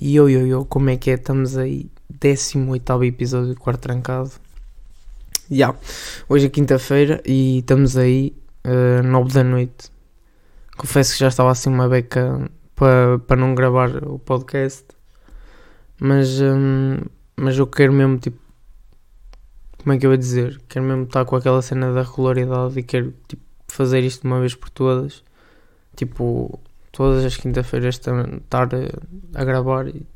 E eu, eu, eu, como é que é? Estamos aí, 18 episódio do Quarto Trancado. Já, yeah. hoje é quinta-feira e estamos aí, uh, 9 da noite. Confesso que já estava assim uma beca para pa não gravar o podcast, mas, um, mas eu quero mesmo, tipo, como é que eu vou dizer? Quero mesmo estar com aquela cena da regularidade e quero, tipo, fazer isto de uma vez por todas. Tipo, todas as quinta-feiras estar a gravar e,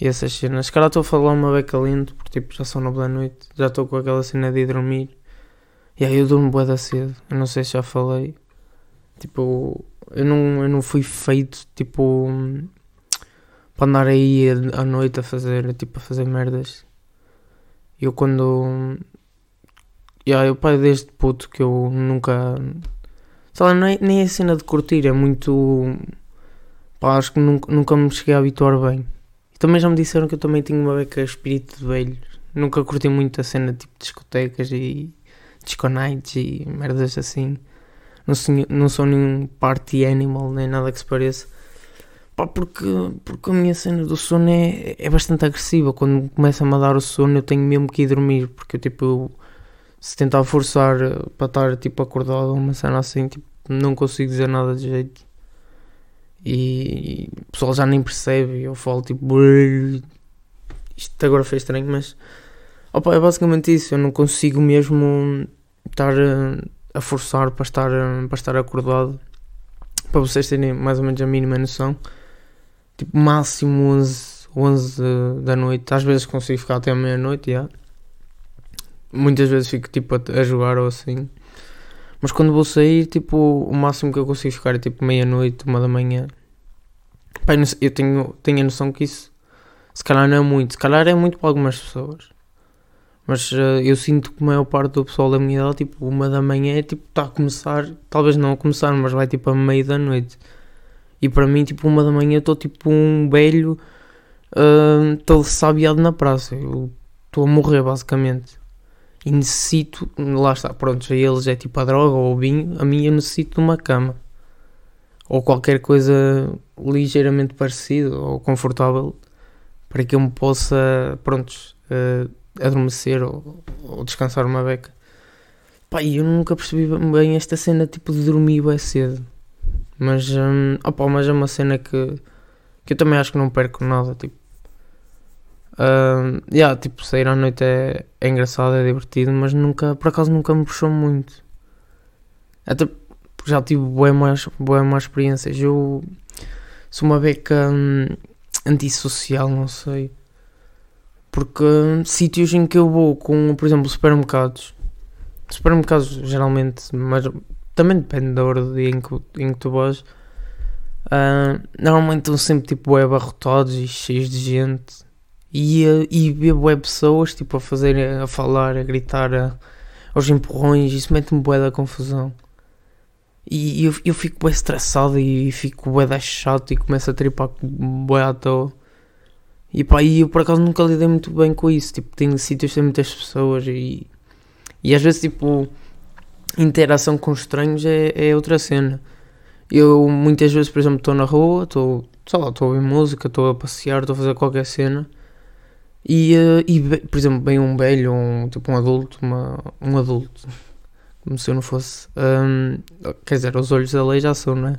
e essas cenas. Se calhar estou a falar uma beca lento, porque tipo, já são nove da noite, já estou com aquela cena de ir dormir. E aí eu durmo bué da cedo, eu não sei se já falei. Tipo, eu não, eu não fui feito, tipo, para andar aí à noite a fazer, tipo, a fazer merdas. Eu quando... Yeah, eu pai desde puto que eu nunca Sei lá, não é, nem a cena de curtir, é muito. Pá, acho que nunca, nunca me cheguei a habituar bem. E também já me disseram que eu também tinha uma beca espírito de velho. Nunca curti muito a cena tipo discotecas e disco nights e merdas assim. Não sou, não sou nenhum party animal nem nada que se pareça. Pá, porque, porque a minha cena do sono é, é bastante agressiva. Quando começa-me a dar o sono, eu tenho mesmo que ir dormir. Porque tipo, eu, se tentar forçar para estar tipo acordado uma cena assim, tipo, não consigo dizer nada de jeito. E o pessoal já nem percebe. Eu falo tipo. Isto agora fez estranho, mas. Opa, é basicamente isso. Eu não consigo mesmo estar a, a forçar para estar, para estar acordado. Para vocês terem mais ou menos a mínima noção. Tipo, máximo 11, 11 da noite. Às vezes consigo ficar até meia-noite, já. Muitas vezes fico tipo a, a jogar ou assim. Mas quando vou sair, tipo, o máximo que eu consigo ficar é tipo meia-noite, uma da manhã. Pai, eu tenho, tenho a noção que isso se calhar não é muito, se calhar é muito para algumas pessoas. Mas uh, eu sinto que a maior parte do pessoal da minha idade, tipo, uma da manhã é tipo, está a começar, talvez não a começar, mas vai tipo a meio da noite. E para mim, tipo, uma da manhã estou tipo um velho uh, todo sabiado na praça. Eu estou a morrer basicamente e necessito, lá está, pronto, a eles é tipo a droga ou o vinho, a mim eu necessito de uma cama ou qualquer coisa ligeiramente parecido ou confortável para que eu me possa, prontos, uh, adormecer ou, ou, descansar uma beca. Pá, eu nunca percebi bem esta cena tipo de dormir bem cedo, mas, um, opa, mas é uma cena que, que eu também acho que não perco nada, tipo Uh, yeah, tipo, sair à noite é, é engraçado, é divertido, mas nunca, por acaso nunca me puxou muito. Até porque já tive boas mais, boas mais experiências. Eu sou uma beca hum, antissocial, não sei. Porque hum, sítios em que eu vou com, por exemplo, supermercados. Supermercados geralmente, mas também depende da hora do dia em que, em que tu vais. Uh, normalmente estão sempre tipo abarrotados e cheios de gente e, e web pessoas tipo a fazer, a falar, a gritar a, aos empurrões, isso mete-me bué da confusão. E eu, eu fico bué estressado e fico bué da chato e começo a tripar bué à toa. E pá, e eu por acaso nunca lidei muito bem com isso, tipo, tenho sítios tem muitas pessoas e, e às vezes tipo, interação com estranhos é, é outra cena. Eu muitas vezes, por exemplo, estou na rua, estou, sei lá, estou a ouvir música, estou a passear, estou a fazer qualquer cena e, uh, e, por exemplo, bem um velho, um, tipo um adulto, uma, um adulto, como se eu não fosse. Um, quer dizer, os olhos da lei já são, não é?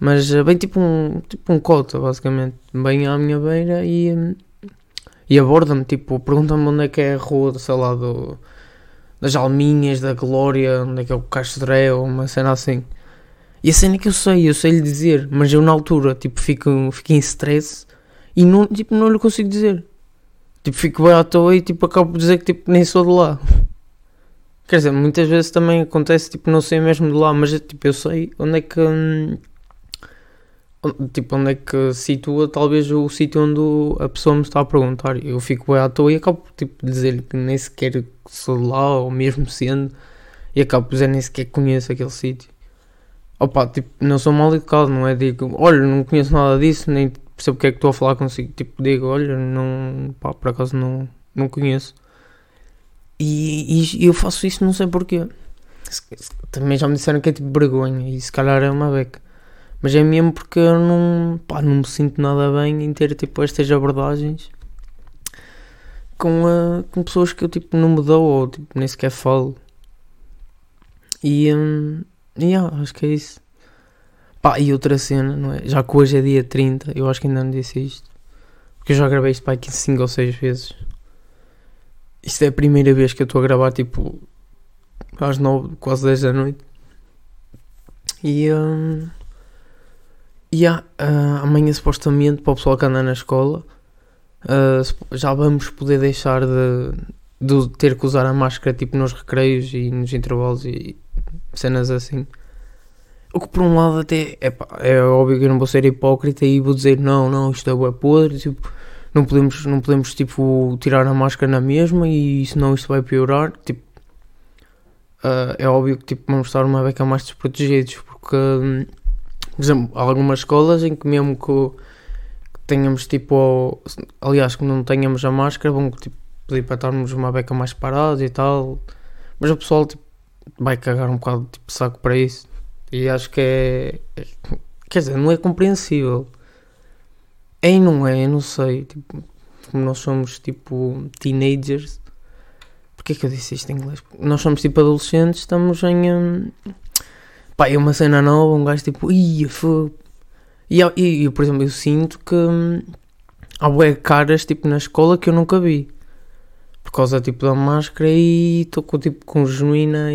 Mas uh, bem tipo um, tipo um cota, basicamente. Bem à minha beira e, um, e aborda-me, tipo, pergunta-me onde é que é a rua, sei lá, do, das Alminhas, da Glória, onde é que é o Castro ou uma cena assim. E a cena é que eu sei, eu sei lhe dizer, mas eu na altura, tipo, fico, fico em stress e não, tipo, não lhe consigo dizer. Tipo, fico bem à toa e tipo, acabo por dizer que tipo, nem sou de lá. Quer dizer, muitas vezes também acontece, tipo, não sei mesmo de lá, mas tipo, eu sei onde é que. Hum, tipo, onde é que situa talvez o sítio onde a pessoa me está a perguntar. Eu fico bem à toa e acabo tipo, dizer que nem sequer sou de lá, ou mesmo sendo, e acabo por dizer nem sequer conheço aquele sítio. Opa, tipo, não sou mal educado, não é? Digo, olha, não conheço nada disso, nem percebo o que é que estou a falar consigo. Tipo, digo, olha, não, pá, por acaso não, não conheço. E, e, eu faço isso não sei porquê. Também já me disseram que é tipo vergonha e se calhar é uma beca. Mas é mesmo porque eu não, pá, não me sinto nada bem em ter tipo estas abordagens com, uh, com pessoas que eu tipo não me dou ou tipo, nem sequer falo. E um, yeah, acho que é isso. Pá, e outra cena, não é? Já que hoje é dia 30, eu acho que ainda não disse isto. Porque eu já gravei isto aqui 5 ou 6 vezes. Isto é a primeira vez que eu estou a gravar tipo às 9, quase 10 da noite. E um, yeah, uh, amanhã supostamente para o pessoal que anda na escola uh, já vamos poder deixar de, de ter que usar a máscara tipo nos recreios e nos intervalos e cenas assim. O que por um lado até é, pá, é óbvio que eu não vou ser hipócrita e vou dizer não, não, isto é podre, tipo, não podemos, não podemos tipo tirar a máscara na mesma e senão isto vai piorar. Tipo, uh, é óbvio que tipo, vamos estar uma beca mais desprotegidos porque, um, por exemplo, há algumas escolas em que mesmo que, que tenhamos tipo, aliás, que não tenhamos a máscara, vão tipo, pedir para estarmos uma beca mais parados e tal, mas o pessoal tipo, vai cagar um bocado tipo, saco para isso. E acho que é. Quer dizer, não é compreensível. É e não é, eu não sei. Tipo, como nós somos tipo teenagers. Porquê que eu disse isto em inglês? Nós somos tipo adolescentes, estamos em. Um, pá, é uma cena nova, um gajo tipo. Ia, foi. E, e, por exemplo, eu sinto que. Hum, há bué caras tipo na escola que eu nunca vi por causa tipo da máscara e estou com tipo com genuína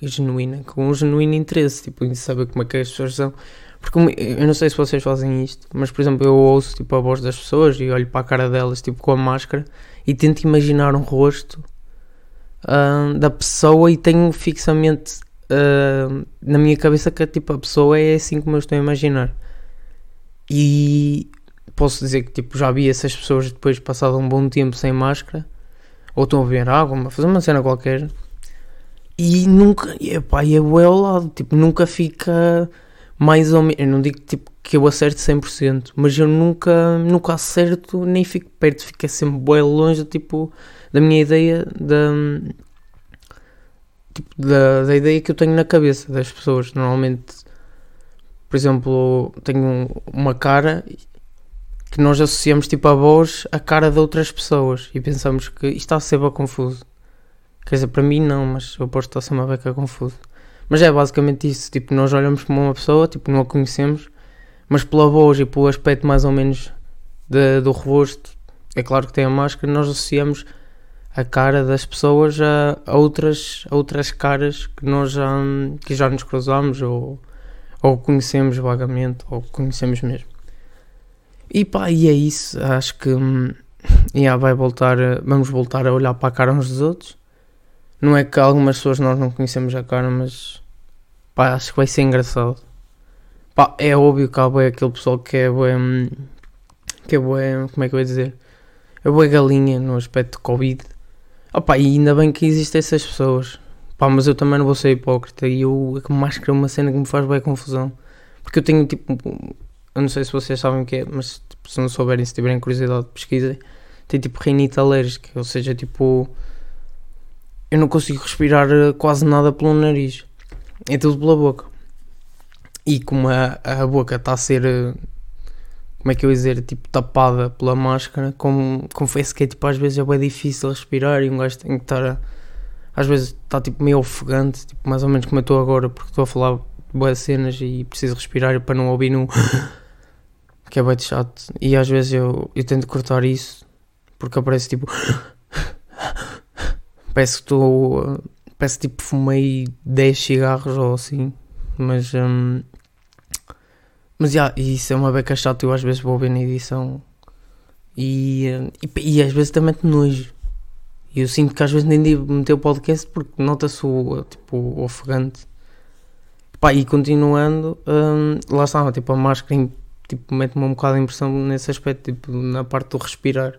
genuína com um genuíno interesse tipo em saber como é que as pessoas são. Porque eu não sei se vocês fazem isto mas por exemplo eu ouço tipo a voz das pessoas e olho para a cara delas tipo com a máscara e tento imaginar um rosto uh, da pessoa e tenho fixamente uh, na minha cabeça que tipo a pessoa é assim como eu estou a imaginar. E posso dizer que tipo já vi essas pessoas depois passado um bom tempo sem máscara ou estão a beber água, a fazer uma cena qualquer. E nunca, e é bué ao lado, tipo, nunca fica mais ou menos, eu não digo tipo, que eu acerte 100%, mas eu nunca, nunca acerto, nem fico perto, fica sempre bué longe, tipo, da minha ideia, da, tipo, da, da ideia que eu tenho na cabeça das pessoas, normalmente, por exemplo, tenho uma cara que nós associamos tipo a voz à cara de outras pessoas e pensamos que isto está a ser bem confuso. Quer dizer, para mim não, mas eu posso estar a ser uma beca confuso. Mas é basicamente isso, tipo, nós olhamos para uma pessoa, tipo, não a conhecemos, mas pela voz e pelo aspecto mais ou menos de, do rosto, é claro que tem a máscara, nós associamos a cara das pessoas a, a outras, a outras caras que nós já, que já nos cruzamos ou, ou conhecemos vagamente ou conhecemos mesmo. E pá, e é isso. Acho que hum, yeah, vai voltar, vamos voltar a olhar para a cara uns dos outros. Não é que algumas pessoas nós não conhecemos a cara, mas pá, acho que vai ser engraçado. Pá, é óbvio que há bem aquele pessoal que é bem, hum, que é bem, como é que eu ia dizer? É bem galinha no aspecto de Covid. Opa, e ainda bem que existem essas pessoas. Pá, mas eu também não vou ser hipócrita e eu a máscara é uma cena que me faz bem confusão. Porque eu tenho tipo eu não sei se vocês sabem o que é, mas tipo, se não souberem, se tiverem curiosidade, pesquisem. Tem tipo rinite alérgica, ou seja, tipo. Eu não consigo respirar eh, quase nada pelo nariz, é tudo pela boca. E como a, a boca está a ser. Eh, como é que eu ia dizer? Tipo, tapada pela máscara, como, confesso que é tipo, às vezes é bem difícil respirar e um gajo tem que estar a. Às vezes está tipo meio ofegante, tipo, mais ou menos como eu estou agora, porque estou a falar boas cenas e preciso respirar para não ouvir no que é bem chato. E às vezes eu, eu tento cortar isso porque aparece tipo. parece que estou. Parece tipo fumei 10 cigarros ou assim. Mas. Um, mas yeah, isso é uma beca chata. Eu às vezes vou ver na edição e, e, e às vezes também te nojo. E eu sinto que às vezes nem devo meter o podcast porque nota-se o, tipo, ofegante. Pá, e continuando, um, lá estava, tipo, a máscara tipo, mete-me um bocado de impressão nesse aspecto, tipo, na parte do respirar.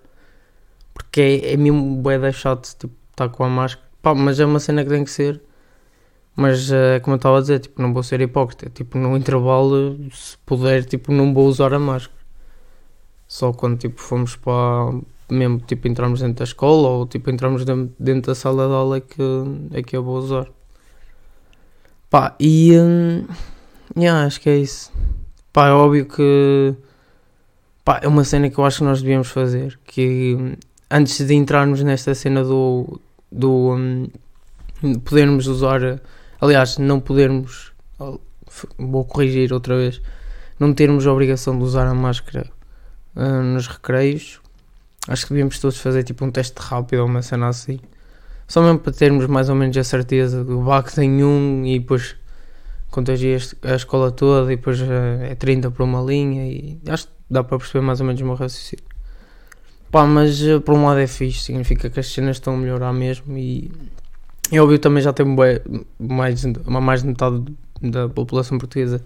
Porque é, é mesmo bué da chato, tipo, estar com a máscara. Pá, mas é uma cena que tem que ser. Mas, uh, como eu estava a dizer, tipo, não vou ser hipócrita. Tipo, no intervalo, se puder, tipo, não vou usar a máscara. Só quando, tipo, fomos para... Mesmo, tipo, entramos dentro da escola ou, tipo, entramos dentro da sala de aula é que, é que eu vou usar. Pá, e... Hum, yeah, acho que é isso. Pá, é óbvio que pá, é uma cena que eu acho que nós devíamos fazer. Que antes de entrarmos nesta cena do, do um, podermos usar, aliás, não podermos, vou corrigir outra vez, não termos a obrigação de usar a máscara uh, nos recreios. Acho que devíamos todos fazer tipo um teste rápido ou uma cena assim. Só mesmo para termos mais ou menos a certeza do BAC tem um e depois contagia a escola toda e depois uh, é 30 para uma linha e acho que dá para perceber mais ou menos o meu raciocínio. Pá, mas uh, por um lado é fixe, significa que as cenas estão a melhorar mesmo e é óbvio também já tem mais, mais de metade da população portuguesa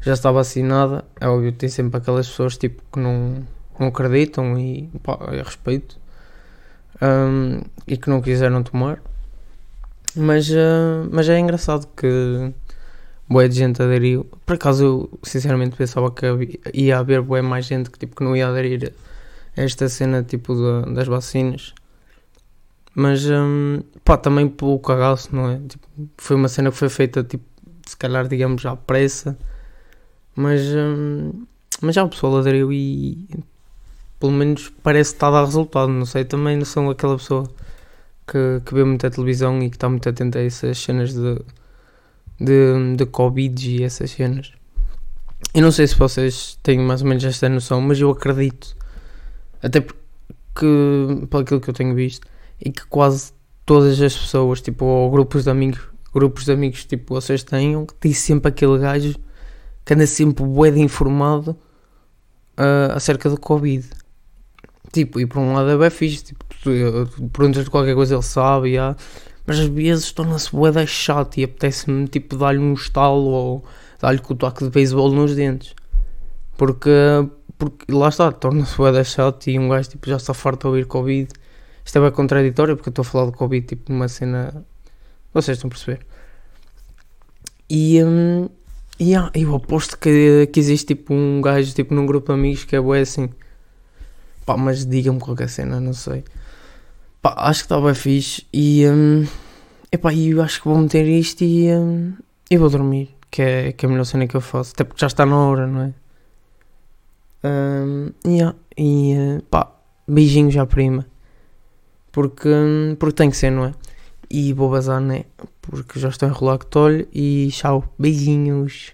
já está vacinada. É óbvio tem sempre aquelas pessoas tipo, que não, não acreditam e pá, é respeito um, e que não quiseram tomar. Mas, uh, mas é engraçado que boa de gente aderiu. Por acaso eu sinceramente pensava que ia haver boa mais gente que, tipo, que não ia aderir a esta cena tipo de, das vacinas. Mas um, pá, também pelo cagaço, não é? Tipo, foi uma cena que foi feita tipo, se calhar digamos à pressa. Mas, um, mas já o pessoal aderiu e pelo menos parece que está a dar resultado. Não sei, também não sou aquela pessoa que, que vê muita televisão e que está muito atenta a essas cenas de, de, de Covid e essas cenas. Eu não sei se vocês têm mais ou menos esta noção, mas eu acredito, até porque, pelo aquilo que eu tenho visto, e que quase todas as pessoas, tipo, ou grupos de amigos, grupos de amigos, tipo, vocês tenham, que tem sempre aquele gajo que anda sempre bué de informado uh, acerca do Covid. Tipo, e por um lado é bem fixe, tipo, perguntas de qualquer coisa ele sabe, yeah, mas às vezes torna-se bué de chato e apetece-me, tipo, dar-lhe um estalo ou dar-lhe com o toque de beisebol nos dentes. Porque, porque lá está, torna-se bué de chato e um gajo, tipo, já está farto de ouvir Covid. Isto é bem contraditório porque eu estou a falar de Covid, tipo, numa cena... Vocês estão a perceber? E... Um, yeah, eu aposto que, que existe, tipo, um gajo, tipo, num grupo de amigos que é bué assim Pá, mas diga-me qualquer cena, não sei. Pá, acho que está bem fixe e. Um, epá, eu acho que vou meter isto e. Um, e vou dormir, que é, que é a melhor cena que eu faço. Até porque já está na hora, não é? Um, yeah, e uh, pá, beijinhos à prima. Porque, um, porque tem que ser, não é? E vou bazar, né? Porque já estou enrolado com o tolho. E tchau, beijinhos.